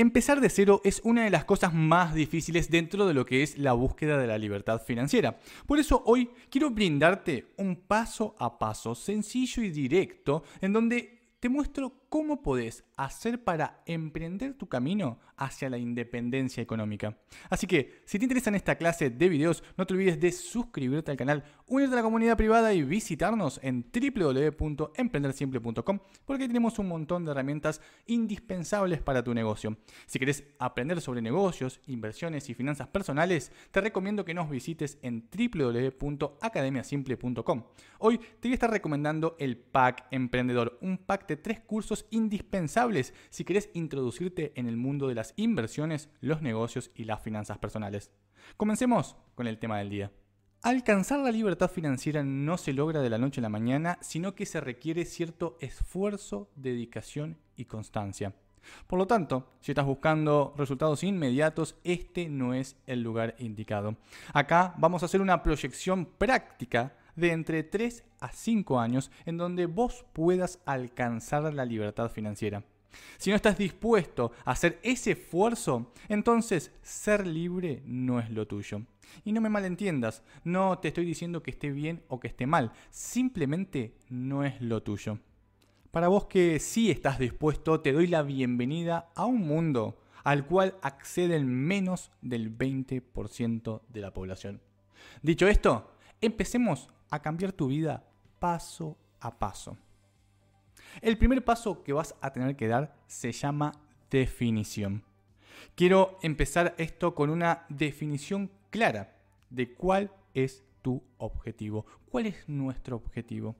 Empezar de cero es una de las cosas más difíciles dentro de lo que es la búsqueda de la libertad financiera. Por eso hoy quiero brindarte un paso a paso sencillo y directo en donde te muestro cómo podés hacer para emprender tu camino hacia la independencia económica. Así que, si te interesa esta clase de videos, no te olvides de suscribirte al canal, unirte a la comunidad privada y visitarnos en www.emprendersimple.com porque tenemos un montón de herramientas indispensables para tu negocio. Si querés aprender sobre negocios, inversiones y finanzas personales, te recomiendo que nos visites en www.academiasimple.com. Hoy te voy a estar recomendando el Pack Emprendedor, un pack de tres cursos indispensables si querés introducirte en el mundo de las inversiones, los negocios y las finanzas personales. Comencemos con el tema del día. Alcanzar la libertad financiera no se logra de la noche a la mañana, sino que se requiere cierto esfuerzo, dedicación y constancia. Por lo tanto, si estás buscando resultados inmediatos, este no es el lugar indicado. Acá vamos a hacer una proyección práctica de entre 3 a 5 años en donde vos puedas alcanzar la libertad financiera. Si no estás dispuesto a hacer ese esfuerzo, entonces ser libre no es lo tuyo. Y no me malentiendas, no te estoy diciendo que esté bien o que esté mal, simplemente no es lo tuyo. Para vos que sí estás dispuesto, te doy la bienvenida a un mundo al cual acceden menos del 20% de la población. Dicho esto, empecemos a cambiar tu vida paso a paso. El primer paso que vas a tener que dar se llama definición. Quiero empezar esto con una definición clara de cuál es tu objetivo, cuál es nuestro objetivo.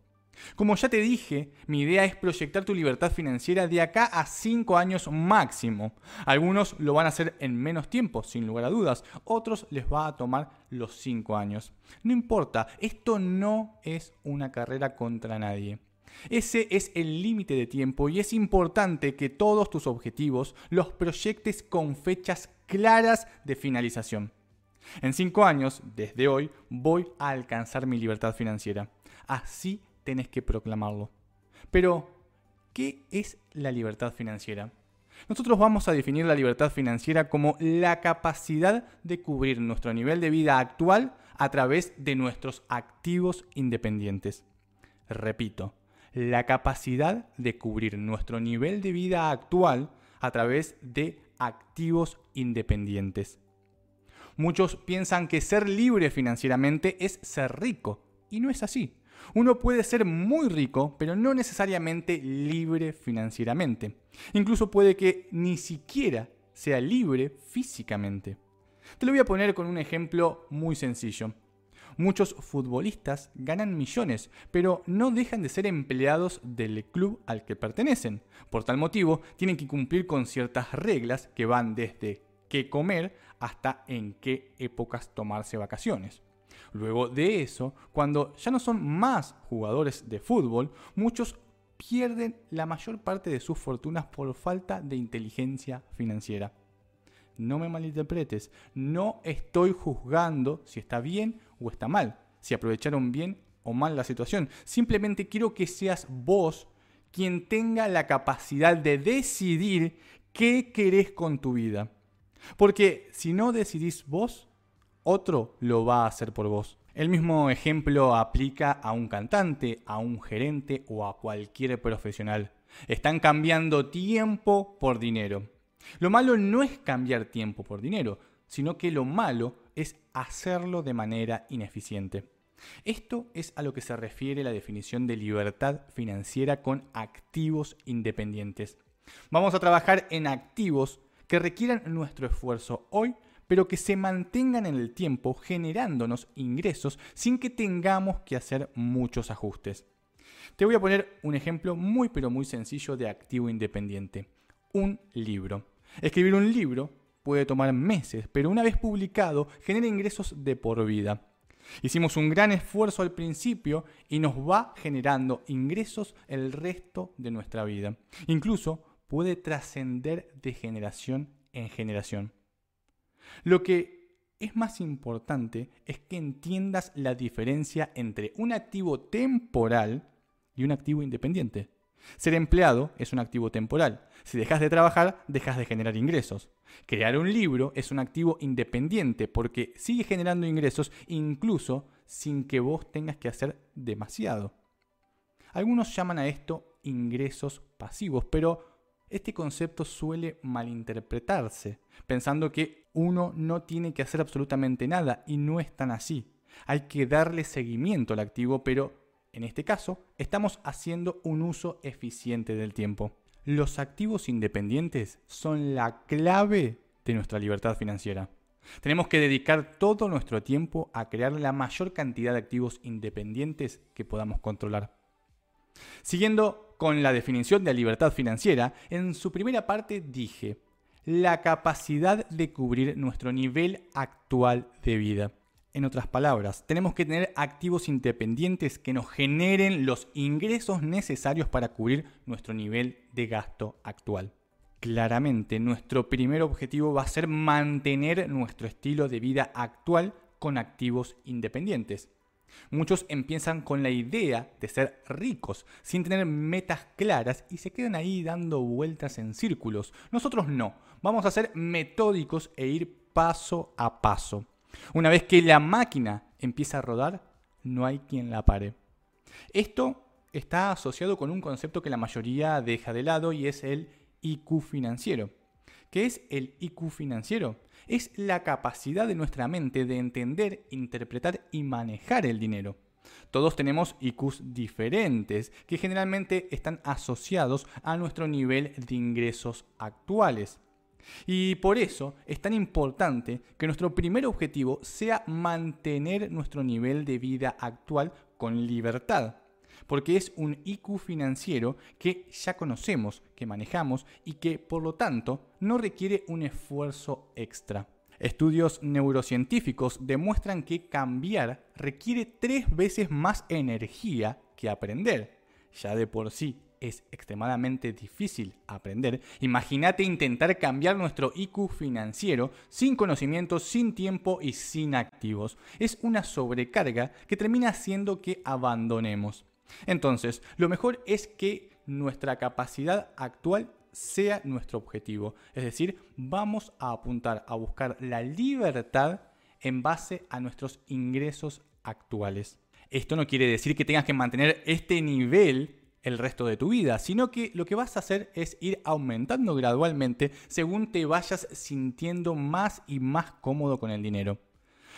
Como ya te dije, mi idea es proyectar tu libertad financiera de acá a 5 años máximo. Algunos lo van a hacer en menos tiempo, sin lugar a dudas. Otros les va a tomar los 5 años. No importa, esto no es una carrera contra nadie. Ese es el límite de tiempo y es importante que todos tus objetivos los proyectes con fechas claras de finalización. En 5 años, desde hoy, voy a alcanzar mi libertad financiera. Así tenés que proclamarlo. Pero, ¿qué es la libertad financiera? Nosotros vamos a definir la libertad financiera como la capacidad de cubrir nuestro nivel de vida actual a través de nuestros activos independientes. Repito, la capacidad de cubrir nuestro nivel de vida actual a través de activos independientes. Muchos piensan que ser libre financieramente es ser rico, y no es así. Uno puede ser muy rico, pero no necesariamente libre financieramente. Incluso puede que ni siquiera sea libre físicamente. Te lo voy a poner con un ejemplo muy sencillo. Muchos futbolistas ganan millones, pero no dejan de ser empleados del club al que pertenecen. Por tal motivo, tienen que cumplir con ciertas reglas que van desde qué comer hasta en qué épocas tomarse vacaciones. Luego de eso, cuando ya no son más jugadores de fútbol, muchos pierden la mayor parte de sus fortunas por falta de inteligencia financiera. No me malinterpretes, no estoy juzgando si está bien o está mal, si aprovecharon bien o mal la situación. Simplemente quiero que seas vos quien tenga la capacidad de decidir qué querés con tu vida. Porque si no decidís vos, otro lo va a hacer por vos. El mismo ejemplo aplica a un cantante, a un gerente o a cualquier profesional. Están cambiando tiempo por dinero. Lo malo no es cambiar tiempo por dinero, sino que lo malo es hacerlo de manera ineficiente. Esto es a lo que se refiere la definición de libertad financiera con activos independientes. Vamos a trabajar en activos que requieran nuestro esfuerzo hoy pero que se mantengan en el tiempo generándonos ingresos sin que tengamos que hacer muchos ajustes. Te voy a poner un ejemplo muy pero muy sencillo de activo independiente. Un libro. Escribir un libro puede tomar meses, pero una vez publicado genera ingresos de por vida. Hicimos un gran esfuerzo al principio y nos va generando ingresos el resto de nuestra vida. Incluso puede trascender de generación en generación. Lo que es más importante es que entiendas la diferencia entre un activo temporal y un activo independiente. Ser empleado es un activo temporal. Si dejas de trabajar, dejas de generar ingresos. Crear un libro es un activo independiente porque sigue generando ingresos incluso sin que vos tengas que hacer demasiado. Algunos llaman a esto ingresos pasivos, pero este concepto suele malinterpretarse, pensando que uno no tiene que hacer absolutamente nada y no es tan así. Hay que darle seguimiento al activo, pero en este caso, estamos haciendo un uso eficiente del tiempo. Los activos independientes son la clave de nuestra libertad financiera. Tenemos que dedicar todo nuestro tiempo a crear la mayor cantidad de activos independientes que podamos controlar. Siguiendo con la definición de libertad financiera, en su primera parte dije, la capacidad de cubrir nuestro nivel actual de vida. En otras palabras, tenemos que tener activos independientes que nos generen los ingresos necesarios para cubrir nuestro nivel de gasto actual. Claramente, nuestro primer objetivo va a ser mantener nuestro estilo de vida actual con activos independientes. Muchos empiezan con la idea de ser ricos, sin tener metas claras y se quedan ahí dando vueltas en círculos. Nosotros no, vamos a ser metódicos e ir paso a paso. Una vez que la máquina empieza a rodar, no hay quien la pare. Esto está asociado con un concepto que la mayoría deja de lado y es el IQ financiero. ¿Qué es el IQ financiero? Es la capacidad de nuestra mente de entender, interpretar y manejar el dinero. Todos tenemos IQs diferentes que generalmente están asociados a nuestro nivel de ingresos actuales. Y por eso es tan importante que nuestro primer objetivo sea mantener nuestro nivel de vida actual con libertad, porque es un IQ financiero que ya conocemos, que manejamos y que por lo tanto no requiere un esfuerzo extra. Estudios neurocientíficos demuestran que cambiar requiere tres veces más energía que aprender. Ya de por sí es extremadamente difícil aprender, imagínate intentar cambiar nuestro IQ financiero sin conocimientos, sin tiempo y sin activos. Es una sobrecarga que termina haciendo que abandonemos. Entonces, lo mejor es que nuestra capacidad actual sea nuestro objetivo. Es decir, vamos a apuntar a buscar la libertad en base a nuestros ingresos actuales. Esto no quiere decir que tengas que mantener este nivel el resto de tu vida, sino que lo que vas a hacer es ir aumentando gradualmente según te vayas sintiendo más y más cómodo con el dinero.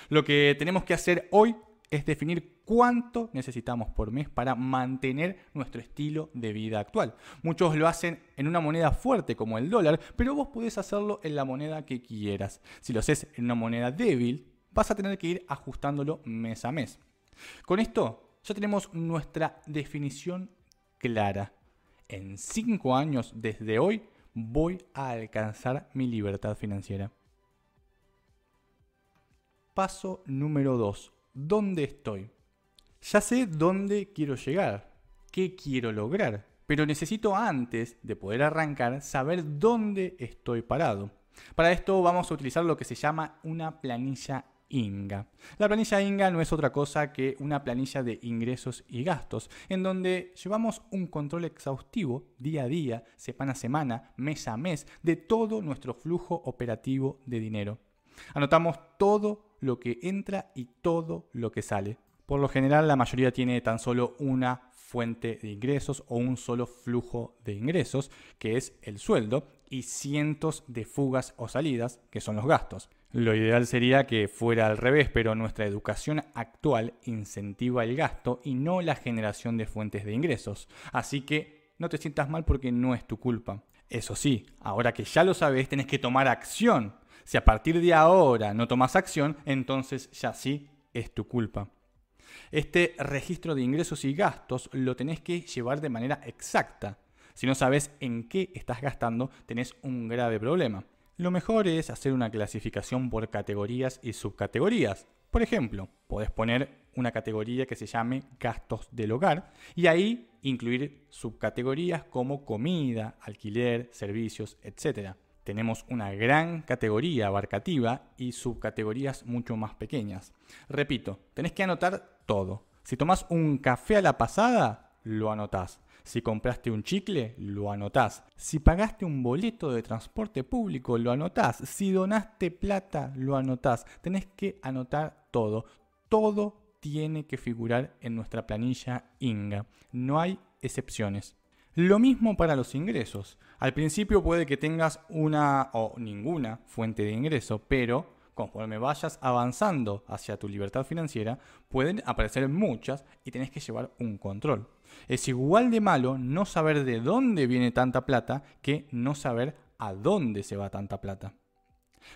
Lo que tenemos que hacer hoy es definir cuánto necesitamos por mes para mantener nuestro estilo de vida actual. Muchos lo hacen en una moneda fuerte como el dólar, pero vos podés hacerlo en la moneda que quieras. Si lo haces en una moneda débil, vas a tener que ir ajustándolo mes a mes. Con esto ya tenemos nuestra definición clara. En cinco años desde hoy voy a alcanzar mi libertad financiera. Paso número 2. ¿Dónde estoy? Ya sé dónde quiero llegar, qué quiero lograr, pero necesito antes de poder arrancar saber dónde estoy parado. Para esto vamos a utilizar lo que se llama una planilla INGA. La planilla INGA no es otra cosa que una planilla de ingresos y gastos, en donde llevamos un control exhaustivo día a día, semana a semana, mes a mes, de todo nuestro flujo operativo de dinero. Anotamos todo lo que entra y todo lo que sale. Por lo general, la mayoría tiene tan solo una fuente de ingresos o un solo flujo de ingresos, que es el sueldo, y cientos de fugas o salidas, que son los gastos. Lo ideal sería que fuera al revés, pero nuestra educación actual incentiva el gasto y no la generación de fuentes de ingresos. Así que no te sientas mal porque no es tu culpa. Eso sí, ahora que ya lo sabes, tenés que tomar acción. Si a partir de ahora no tomas acción, entonces ya sí es tu culpa. Este registro de ingresos y gastos lo tenés que llevar de manera exacta. Si no sabes en qué estás gastando, tenés un grave problema. Lo mejor es hacer una clasificación por categorías y subcategorías. Por ejemplo, podés poner una categoría que se llame gastos del hogar y ahí incluir subcategorías como comida, alquiler, servicios, etc. Tenemos una gran categoría abarcativa y subcategorías mucho más pequeñas. Repito, tenés que anotar todo. Si tomás un café a la pasada, lo anotás. Si compraste un chicle, lo anotás. Si pagaste un boleto de transporte público, lo anotás. Si donaste plata, lo anotás. Tenés que anotar todo. Todo tiene que figurar en nuestra planilla INGA. No hay excepciones. Lo mismo para los ingresos. Al principio puede que tengas una o ninguna fuente de ingreso, pero conforme vayas avanzando hacia tu libertad financiera, pueden aparecer muchas y tenés que llevar un control. Es igual de malo no saber de dónde viene tanta plata que no saber a dónde se va tanta plata.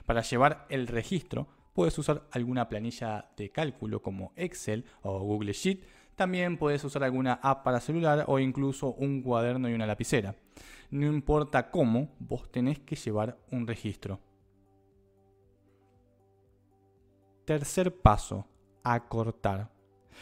Para llevar el registro, puedes usar alguna planilla de cálculo como Excel o Google Sheet. También puedes usar alguna app para celular o incluso un cuaderno y una lapicera. No importa cómo, vos tenés que llevar un registro. Tercer paso, acortar.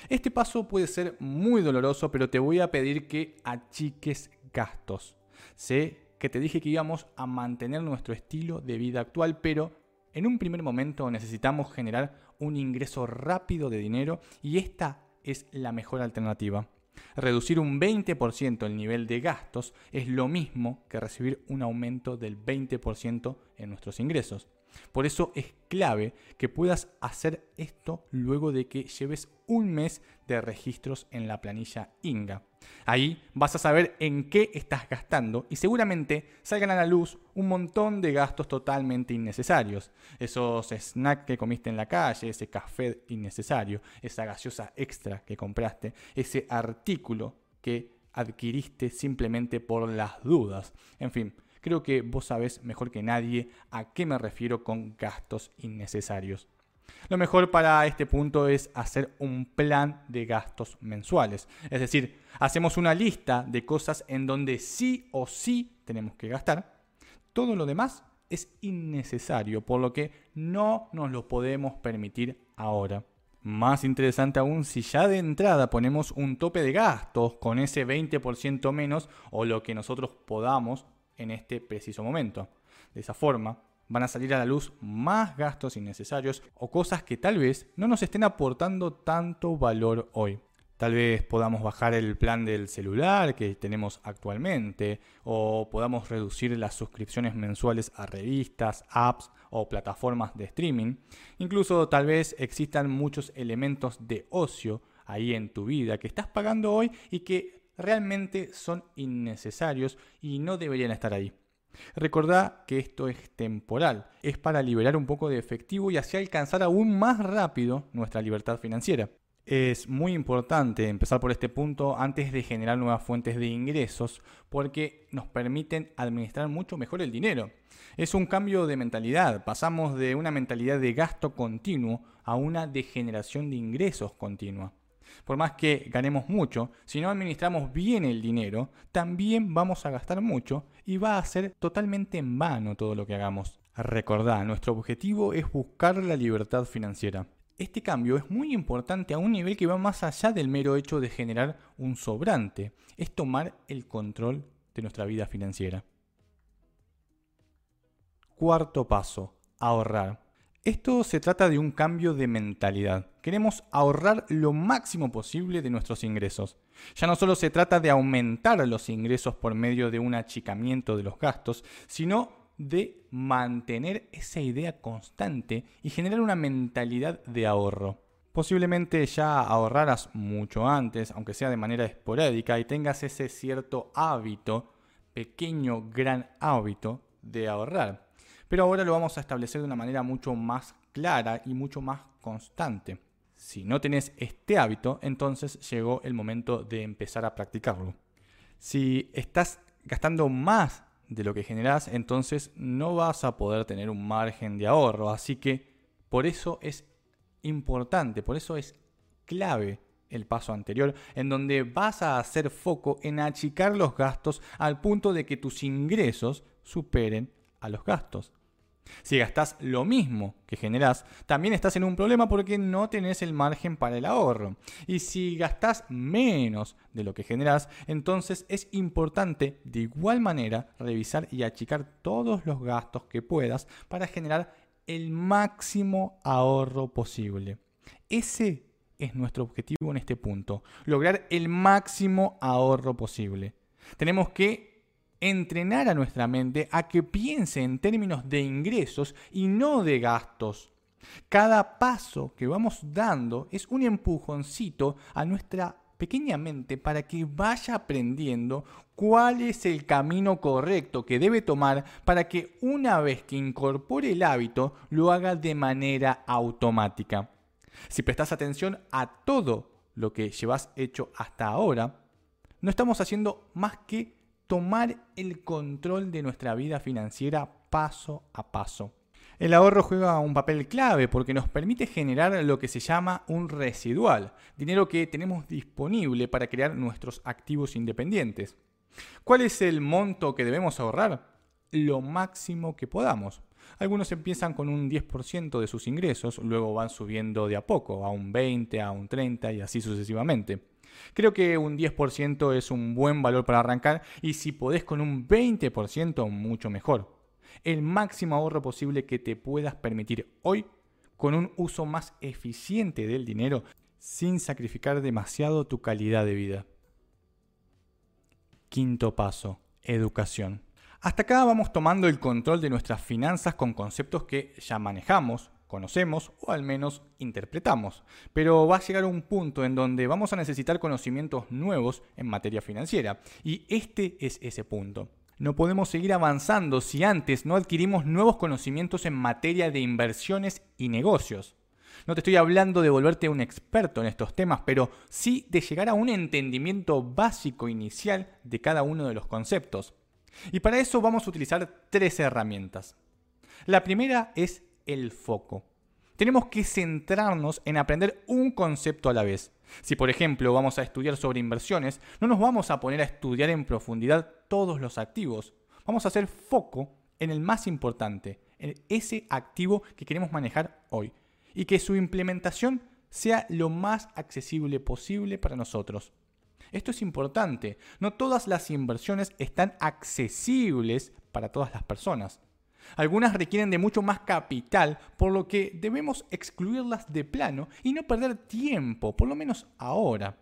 Este paso puede ser muy doloroso, pero te voy a pedir que achiques gastos. Sé que te dije que íbamos a mantener nuestro estilo de vida actual, pero en un primer momento necesitamos generar un ingreso rápido de dinero y esta es la mejor alternativa. Reducir un 20% el nivel de gastos es lo mismo que recibir un aumento del 20% en nuestros ingresos. Por eso es clave que puedas hacer esto luego de que lleves un mes de registros en la planilla Inga. Ahí vas a saber en qué estás gastando y seguramente salgan a la luz un montón de gastos totalmente innecesarios. Esos snacks que comiste en la calle, ese café innecesario, esa gaseosa extra que compraste, ese artículo que adquiriste simplemente por las dudas. En fin, Creo que vos sabés mejor que nadie a qué me refiero con gastos innecesarios. Lo mejor para este punto es hacer un plan de gastos mensuales. Es decir, hacemos una lista de cosas en donde sí o sí tenemos que gastar. Todo lo demás es innecesario, por lo que no nos lo podemos permitir ahora. Más interesante aún si ya de entrada ponemos un tope de gastos con ese 20% menos o lo que nosotros podamos en este preciso momento. De esa forma, van a salir a la luz más gastos innecesarios o cosas que tal vez no nos estén aportando tanto valor hoy. Tal vez podamos bajar el plan del celular que tenemos actualmente o podamos reducir las suscripciones mensuales a revistas, apps o plataformas de streaming. Incluso tal vez existan muchos elementos de ocio ahí en tu vida que estás pagando hoy y que realmente son innecesarios y no deberían estar ahí. Recordá que esto es temporal, es para liberar un poco de efectivo y así alcanzar aún más rápido nuestra libertad financiera. Es muy importante empezar por este punto antes de generar nuevas fuentes de ingresos porque nos permiten administrar mucho mejor el dinero. Es un cambio de mentalidad, pasamos de una mentalidad de gasto continuo a una de generación de ingresos continua. Por más que ganemos mucho, si no administramos bien el dinero, también vamos a gastar mucho y va a ser totalmente en vano todo lo que hagamos. Recordá, nuestro objetivo es buscar la libertad financiera. Este cambio es muy importante a un nivel que va más allá del mero hecho de generar un sobrante, es tomar el control de nuestra vida financiera. Cuarto paso, ahorrar. Esto se trata de un cambio de mentalidad. Queremos ahorrar lo máximo posible de nuestros ingresos. Ya no solo se trata de aumentar los ingresos por medio de un achicamiento de los gastos, sino de mantener esa idea constante y generar una mentalidad de ahorro. Posiblemente ya ahorraras mucho antes, aunque sea de manera esporádica, y tengas ese cierto hábito, pequeño, gran hábito de ahorrar pero ahora lo vamos a establecer de una manera mucho más clara y mucho más constante. Si no tenés este hábito, entonces llegó el momento de empezar a practicarlo. Si estás gastando más de lo que generás, entonces no vas a poder tener un margen de ahorro. Así que por eso es importante, por eso es clave el paso anterior, en donde vas a hacer foco en achicar los gastos al punto de que tus ingresos superen a los gastos. Si gastas lo mismo que generás, también estás en un problema porque no tenés el margen para el ahorro. Y si gastas menos de lo que generás, entonces es importante de igual manera revisar y achicar todos los gastos que puedas para generar el máximo ahorro posible. Ese es nuestro objetivo en este punto? Lograr el máximo ahorro posible. Tenemos que entrenar a nuestra mente a que piense en términos de ingresos y no de gastos. Cada paso que vamos dando es un empujoncito a nuestra pequeña mente para que vaya aprendiendo cuál es el camino correcto que debe tomar para que una vez que incorpore el hábito lo haga de manera automática. Si prestas atención a todo lo que llevas hecho hasta ahora, no estamos haciendo más que tomar el control de nuestra vida financiera paso a paso. El ahorro juega un papel clave porque nos permite generar lo que se llama un residual, dinero que tenemos disponible para crear nuestros activos independientes. ¿Cuál es el monto que debemos ahorrar? Lo máximo que podamos. Algunos empiezan con un 10% de sus ingresos, luego van subiendo de a poco, a un 20, a un 30 y así sucesivamente. Creo que un 10% es un buen valor para arrancar y si podés con un 20% mucho mejor el máximo ahorro posible que te puedas permitir hoy con un uso más eficiente del dinero sin sacrificar demasiado tu calidad de vida. Quinto paso, educación. Hasta acá vamos tomando el control de nuestras finanzas con conceptos que ya manejamos, conocemos o al menos interpretamos. Pero va a llegar un punto en donde vamos a necesitar conocimientos nuevos en materia financiera. Y este es ese punto. No podemos seguir avanzando si antes no adquirimos nuevos conocimientos en materia de inversiones y negocios. No te estoy hablando de volverte un experto en estos temas, pero sí de llegar a un entendimiento básico inicial de cada uno de los conceptos. Y para eso vamos a utilizar tres herramientas. La primera es el foco. Tenemos que centrarnos en aprender un concepto a la vez. Si por ejemplo vamos a estudiar sobre inversiones, no nos vamos a poner a estudiar en profundidad todos los activos. Vamos a hacer foco en el más importante, en ese activo que queremos manejar hoy. Y que su implementación sea lo más accesible posible para nosotros. Esto es importante. No todas las inversiones están accesibles para todas las personas. Algunas requieren de mucho más capital, por lo que debemos excluirlas de plano y no perder tiempo, por lo menos ahora.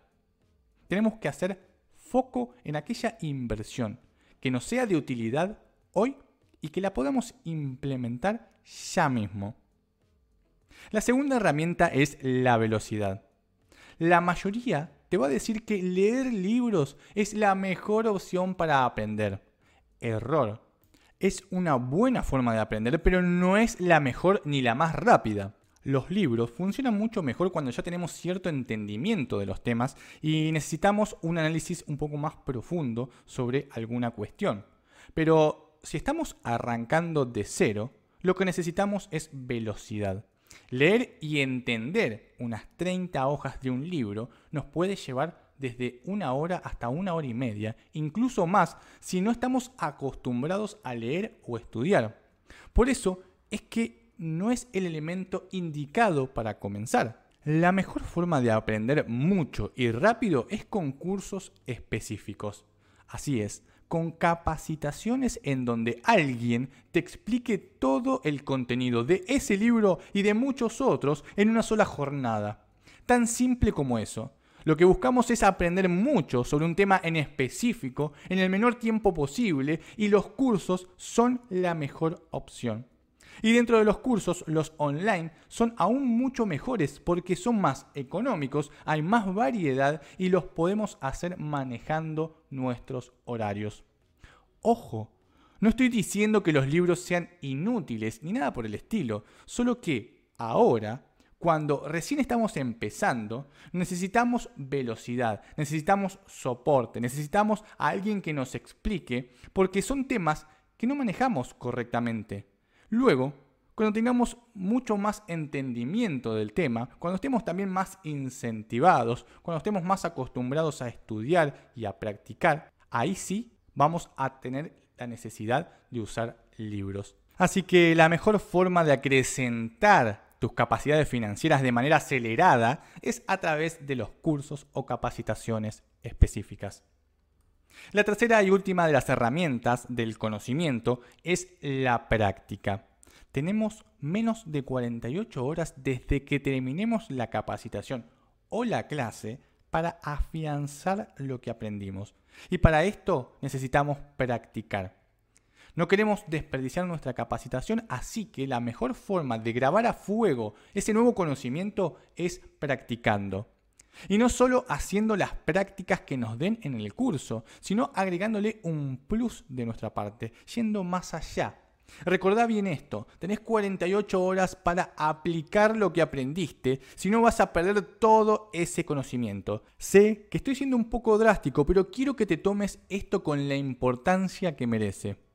Tenemos que hacer foco en aquella inversión que nos sea de utilidad hoy y que la podamos implementar ya mismo. La segunda herramienta es la velocidad. La mayoría te va a decir que leer libros es la mejor opción para aprender. Error es una buena forma de aprender, pero no es la mejor ni la más rápida. Los libros funcionan mucho mejor cuando ya tenemos cierto entendimiento de los temas y necesitamos un análisis un poco más profundo sobre alguna cuestión. Pero si estamos arrancando de cero, lo que necesitamos es velocidad. Leer y entender unas 30 hojas de un libro nos puede llevar desde una hora hasta una hora y media, incluso más si no estamos acostumbrados a leer o estudiar. Por eso es que no es el elemento indicado para comenzar. La mejor forma de aprender mucho y rápido es con cursos específicos. Así es, con capacitaciones en donde alguien te explique todo el contenido de ese libro y de muchos otros en una sola jornada. Tan simple como eso. Lo que buscamos es aprender mucho sobre un tema en específico en el menor tiempo posible y los cursos son la mejor opción. Y dentro de los cursos, los online son aún mucho mejores porque son más económicos, hay más variedad y los podemos hacer manejando nuestros horarios. Ojo, no estoy diciendo que los libros sean inútiles ni nada por el estilo, solo que ahora cuando recién estamos empezando, necesitamos velocidad, necesitamos soporte, necesitamos a alguien que nos explique, porque son temas que no manejamos correctamente. Luego, cuando tengamos mucho más entendimiento del tema, cuando estemos también más incentivados, cuando estemos más acostumbrados a estudiar y a practicar, ahí sí vamos a tener la necesidad de usar libros. Así que la mejor forma de acrecentar tus capacidades financieras de manera acelerada es a través de los cursos o capacitaciones específicas. La tercera y última de las herramientas del conocimiento es la práctica. Tenemos menos de 48 horas desde que terminemos la capacitación o la clase para afianzar lo que aprendimos. Y para esto necesitamos practicar. No queremos desperdiciar nuestra capacitación, así que la mejor forma de grabar a fuego ese nuevo conocimiento es practicando. Y no solo haciendo las prácticas que nos den en el curso, sino agregándole un plus de nuestra parte, yendo más allá. Recordá bien esto, tenés 48 horas para aplicar lo que aprendiste, si no vas a perder todo ese conocimiento. Sé que estoy siendo un poco drástico, pero quiero que te tomes esto con la importancia que merece.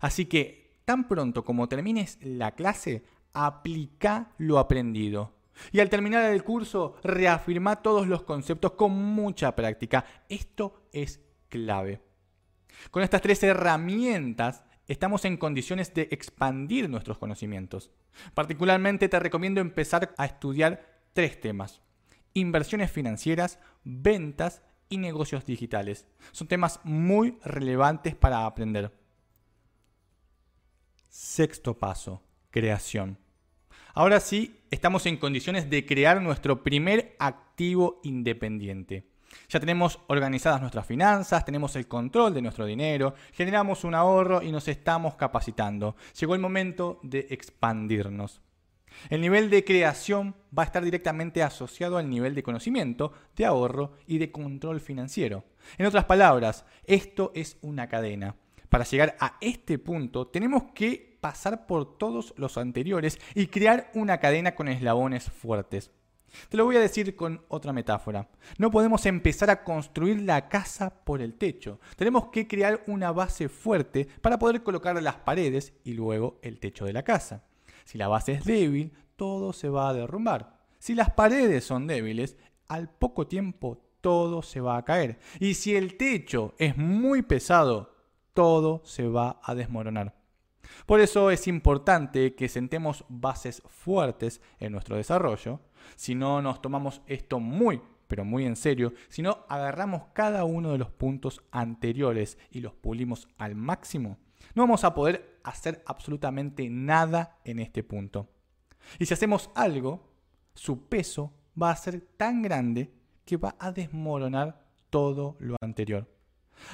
Así que, tan pronto como termines la clase, aplica lo aprendido. Y al terminar el curso, reafirma todos los conceptos con mucha práctica. Esto es clave. Con estas tres herramientas estamos en condiciones de expandir nuestros conocimientos. Particularmente te recomiendo empezar a estudiar tres temas. Inversiones financieras, ventas y negocios digitales. Son temas muy relevantes para aprender. Sexto paso, creación. Ahora sí, estamos en condiciones de crear nuestro primer activo independiente. Ya tenemos organizadas nuestras finanzas, tenemos el control de nuestro dinero, generamos un ahorro y nos estamos capacitando. Llegó el momento de expandirnos. El nivel de creación va a estar directamente asociado al nivel de conocimiento, de ahorro y de control financiero. En otras palabras, esto es una cadena. Para llegar a este punto tenemos que pasar por todos los anteriores y crear una cadena con eslabones fuertes. Te lo voy a decir con otra metáfora. No podemos empezar a construir la casa por el techo. Tenemos que crear una base fuerte para poder colocar las paredes y luego el techo de la casa. Si la base es débil, todo se va a derrumbar. Si las paredes son débiles, al poco tiempo todo se va a caer. Y si el techo es muy pesado, todo se va a desmoronar. Por eso es importante que sentemos bases fuertes en nuestro desarrollo. Si no nos tomamos esto muy, pero muy en serio, si no agarramos cada uno de los puntos anteriores y los pulimos al máximo, no vamos a poder hacer absolutamente nada en este punto. Y si hacemos algo, su peso va a ser tan grande que va a desmoronar todo lo anterior.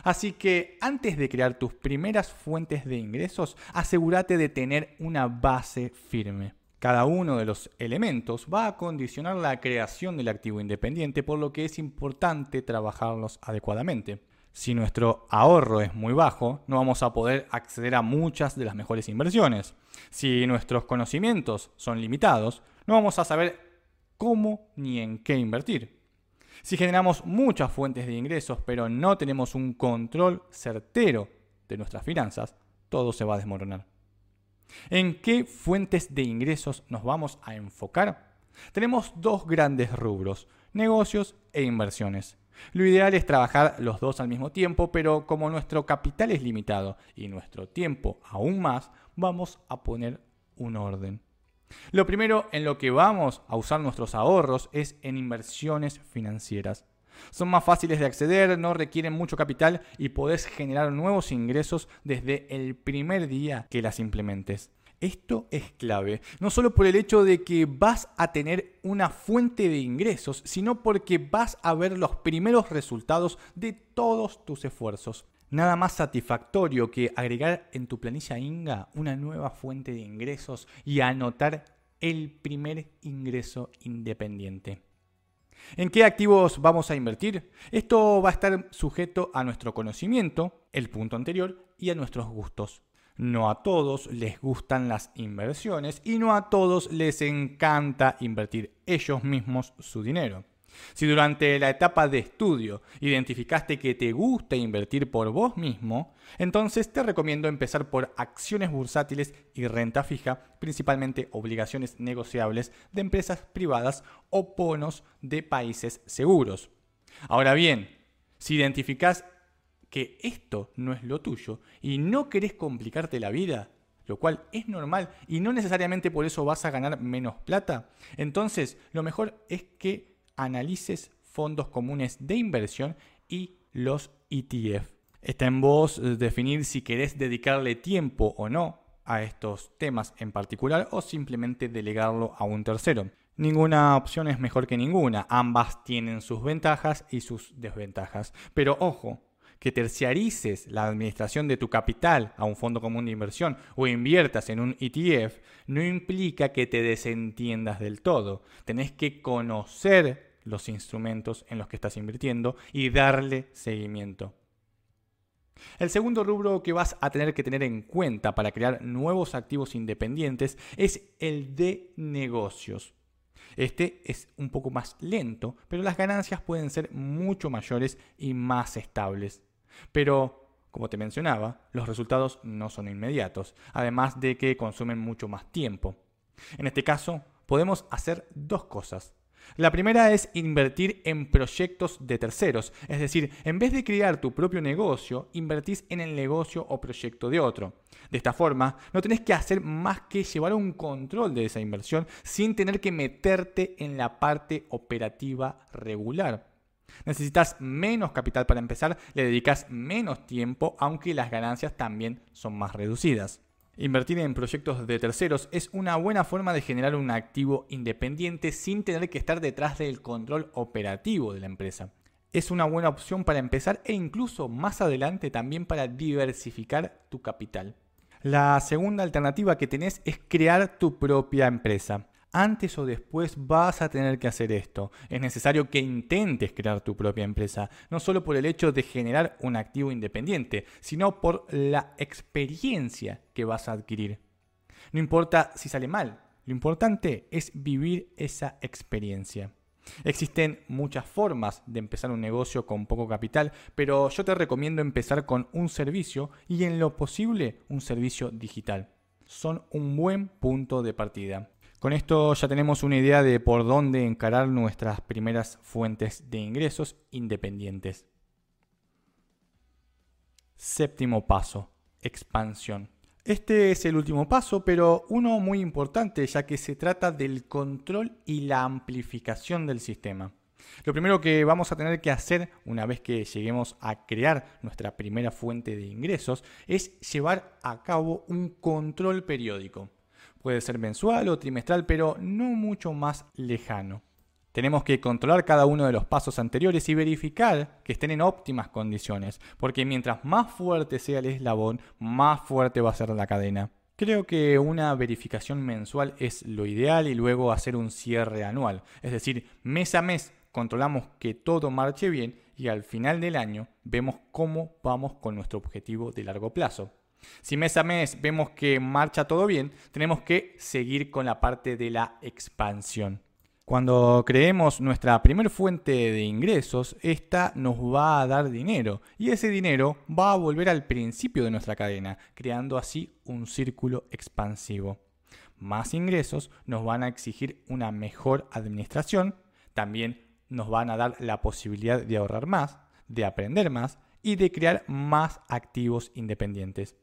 Así que antes de crear tus primeras fuentes de ingresos, asegúrate de tener una base firme. Cada uno de los elementos va a condicionar la creación del activo independiente, por lo que es importante trabajarlos adecuadamente. Si nuestro ahorro es muy bajo, no vamos a poder acceder a muchas de las mejores inversiones. Si nuestros conocimientos son limitados, no vamos a saber cómo ni en qué invertir. Si generamos muchas fuentes de ingresos pero no tenemos un control certero de nuestras finanzas, todo se va a desmoronar. ¿En qué fuentes de ingresos nos vamos a enfocar? Tenemos dos grandes rubros, negocios e inversiones. Lo ideal es trabajar los dos al mismo tiempo, pero como nuestro capital es limitado y nuestro tiempo aún más, vamos a poner un orden. Lo primero en lo que vamos a usar nuestros ahorros es en inversiones financieras. Son más fáciles de acceder, no requieren mucho capital y podés generar nuevos ingresos desde el primer día que las implementes. Esto es clave, no solo por el hecho de que vas a tener una fuente de ingresos, sino porque vas a ver los primeros resultados de todos tus esfuerzos. Nada más satisfactorio que agregar en tu planilla INGA una nueva fuente de ingresos y anotar el primer ingreso independiente. ¿En qué activos vamos a invertir? Esto va a estar sujeto a nuestro conocimiento, el punto anterior, y a nuestros gustos. No a todos les gustan las inversiones y no a todos les encanta invertir ellos mismos su dinero. Si durante la etapa de estudio identificaste que te gusta invertir por vos mismo, entonces te recomiendo empezar por acciones bursátiles y renta fija, principalmente obligaciones negociables de empresas privadas o bonos de países seguros. Ahora bien, si identificás que esto no es lo tuyo y no querés complicarte la vida, lo cual es normal y no necesariamente por eso vas a ganar menos plata, entonces lo mejor es que analices fondos comunes de inversión y los ETF. Está en vos eh, definir si querés dedicarle tiempo o no a estos temas en particular o simplemente delegarlo a un tercero. Ninguna opción es mejor que ninguna, ambas tienen sus ventajas y sus desventajas. Pero ojo, que terciarices la administración de tu capital a un fondo común de inversión o inviertas en un ETF no implica que te desentiendas del todo. Tenés que conocer los instrumentos en los que estás invirtiendo y darle seguimiento. El segundo rubro que vas a tener que tener en cuenta para crear nuevos activos independientes es el de negocios. Este es un poco más lento, pero las ganancias pueden ser mucho mayores y más estables. Pero, como te mencionaba, los resultados no son inmediatos, además de que consumen mucho más tiempo. En este caso, podemos hacer dos cosas. La primera es invertir en proyectos de terceros, es decir, en vez de crear tu propio negocio, invertís en el negocio o proyecto de otro. De esta forma, no tenés que hacer más que llevar un control de esa inversión sin tener que meterte en la parte operativa regular. Necesitas menos capital para empezar, le dedicas menos tiempo, aunque las ganancias también son más reducidas. Invertir en proyectos de terceros es una buena forma de generar un activo independiente sin tener que estar detrás del control operativo de la empresa. Es una buena opción para empezar e incluso más adelante también para diversificar tu capital. La segunda alternativa que tenés es crear tu propia empresa antes o después vas a tener que hacer esto. Es necesario que intentes crear tu propia empresa, no solo por el hecho de generar un activo independiente, sino por la experiencia que vas a adquirir. No importa si sale mal, lo importante es vivir esa experiencia. Existen muchas formas de empezar un negocio con poco capital, pero yo te recomiendo empezar con un servicio y en lo posible un servicio digital. Son un buen punto de partida. Con esto ya tenemos una idea de por dónde encarar nuestras primeras fuentes de ingresos independientes. Séptimo paso, expansión. Este es el último paso, pero uno muy importante ya que se trata del control y la amplificación del sistema. Lo primero que vamos a tener que hacer una vez que lleguemos a crear nuestra primera fuente de ingresos es llevar a cabo un control periódico. Puede ser mensual o trimestral, pero no mucho más lejano. Tenemos que controlar cada uno de los pasos anteriores y verificar que estén en óptimas condiciones, porque mientras más fuerte sea el eslabón, más fuerte va a ser la cadena. Creo que una verificación mensual es lo ideal y luego hacer un cierre anual. Es decir, mes a mes controlamos que todo marche bien y al final del año vemos cómo vamos con nuestro objetivo de largo plazo. Si mes a mes vemos que marcha todo bien, tenemos que seguir con la parte de la expansión. Cuando creemos nuestra primera fuente de ingresos, esta nos va a dar dinero y ese dinero va a volver al principio de nuestra cadena, creando así un círculo expansivo. Más ingresos nos van a exigir una mejor administración, también nos van a dar la posibilidad de ahorrar más, de aprender más y de crear más activos independientes.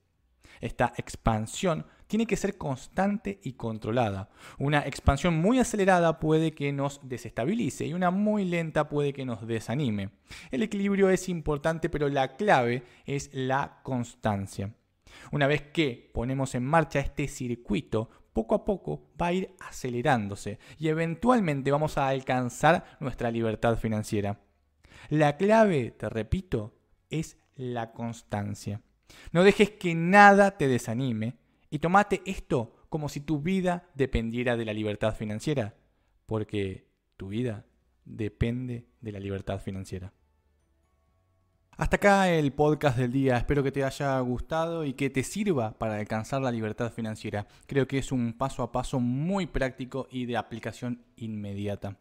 Esta expansión tiene que ser constante y controlada. Una expansión muy acelerada puede que nos desestabilice y una muy lenta puede que nos desanime. El equilibrio es importante, pero la clave es la constancia. Una vez que ponemos en marcha este circuito, poco a poco va a ir acelerándose y eventualmente vamos a alcanzar nuestra libertad financiera. La clave, te repito, es la constancia. No dejes que nada te desanime y tomate esto como si tu vida dependiera de la libertad financiera, porque tu vida depende de la libertad financiera. Hasta acá el podcast del día, espero que te haya gustado y que te sirva para alcanzar la libertad financiera. Creo que es un paso a paso muy práctico y de aplicación inmediata.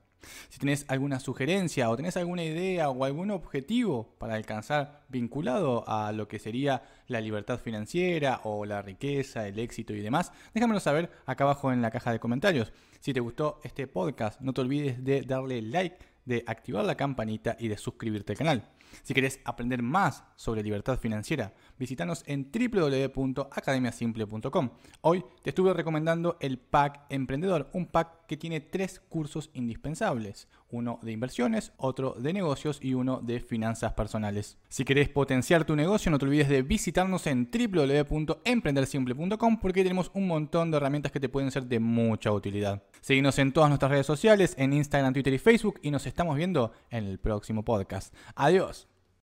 Si tienes alguna sugerencia o tenés alguna idea o algún objetivo para alcanzar vinculado a lo que sería la libertad financiera o la riqueza, el éxito y demás, déjamelo saber acá abajo en la caja de comentarios. Si te gustó este podcast, no te olvides de darle like de activar la campanita y de suscribirte al canal. Si querés aprender más sobre libertad financiera, visítanos en www.academiasimple.com. Hoy te estuve recomendando el pack emprendedor, un pack que tiene tres cursos indispensables, uno de inversiones, otro de negocios y uno de finanzas personales. Si querés potenciar tu negocio, no te olvides de visitarnos en www.emprendersimple.com porque tenemos un montón de herramientas que te pueden ser de mucha utilidad. Seguimos en todas nuestras redes sociales, en Instagram, Twitter y Facebook y nos estamos viendo en el próximo podcast. Adiós.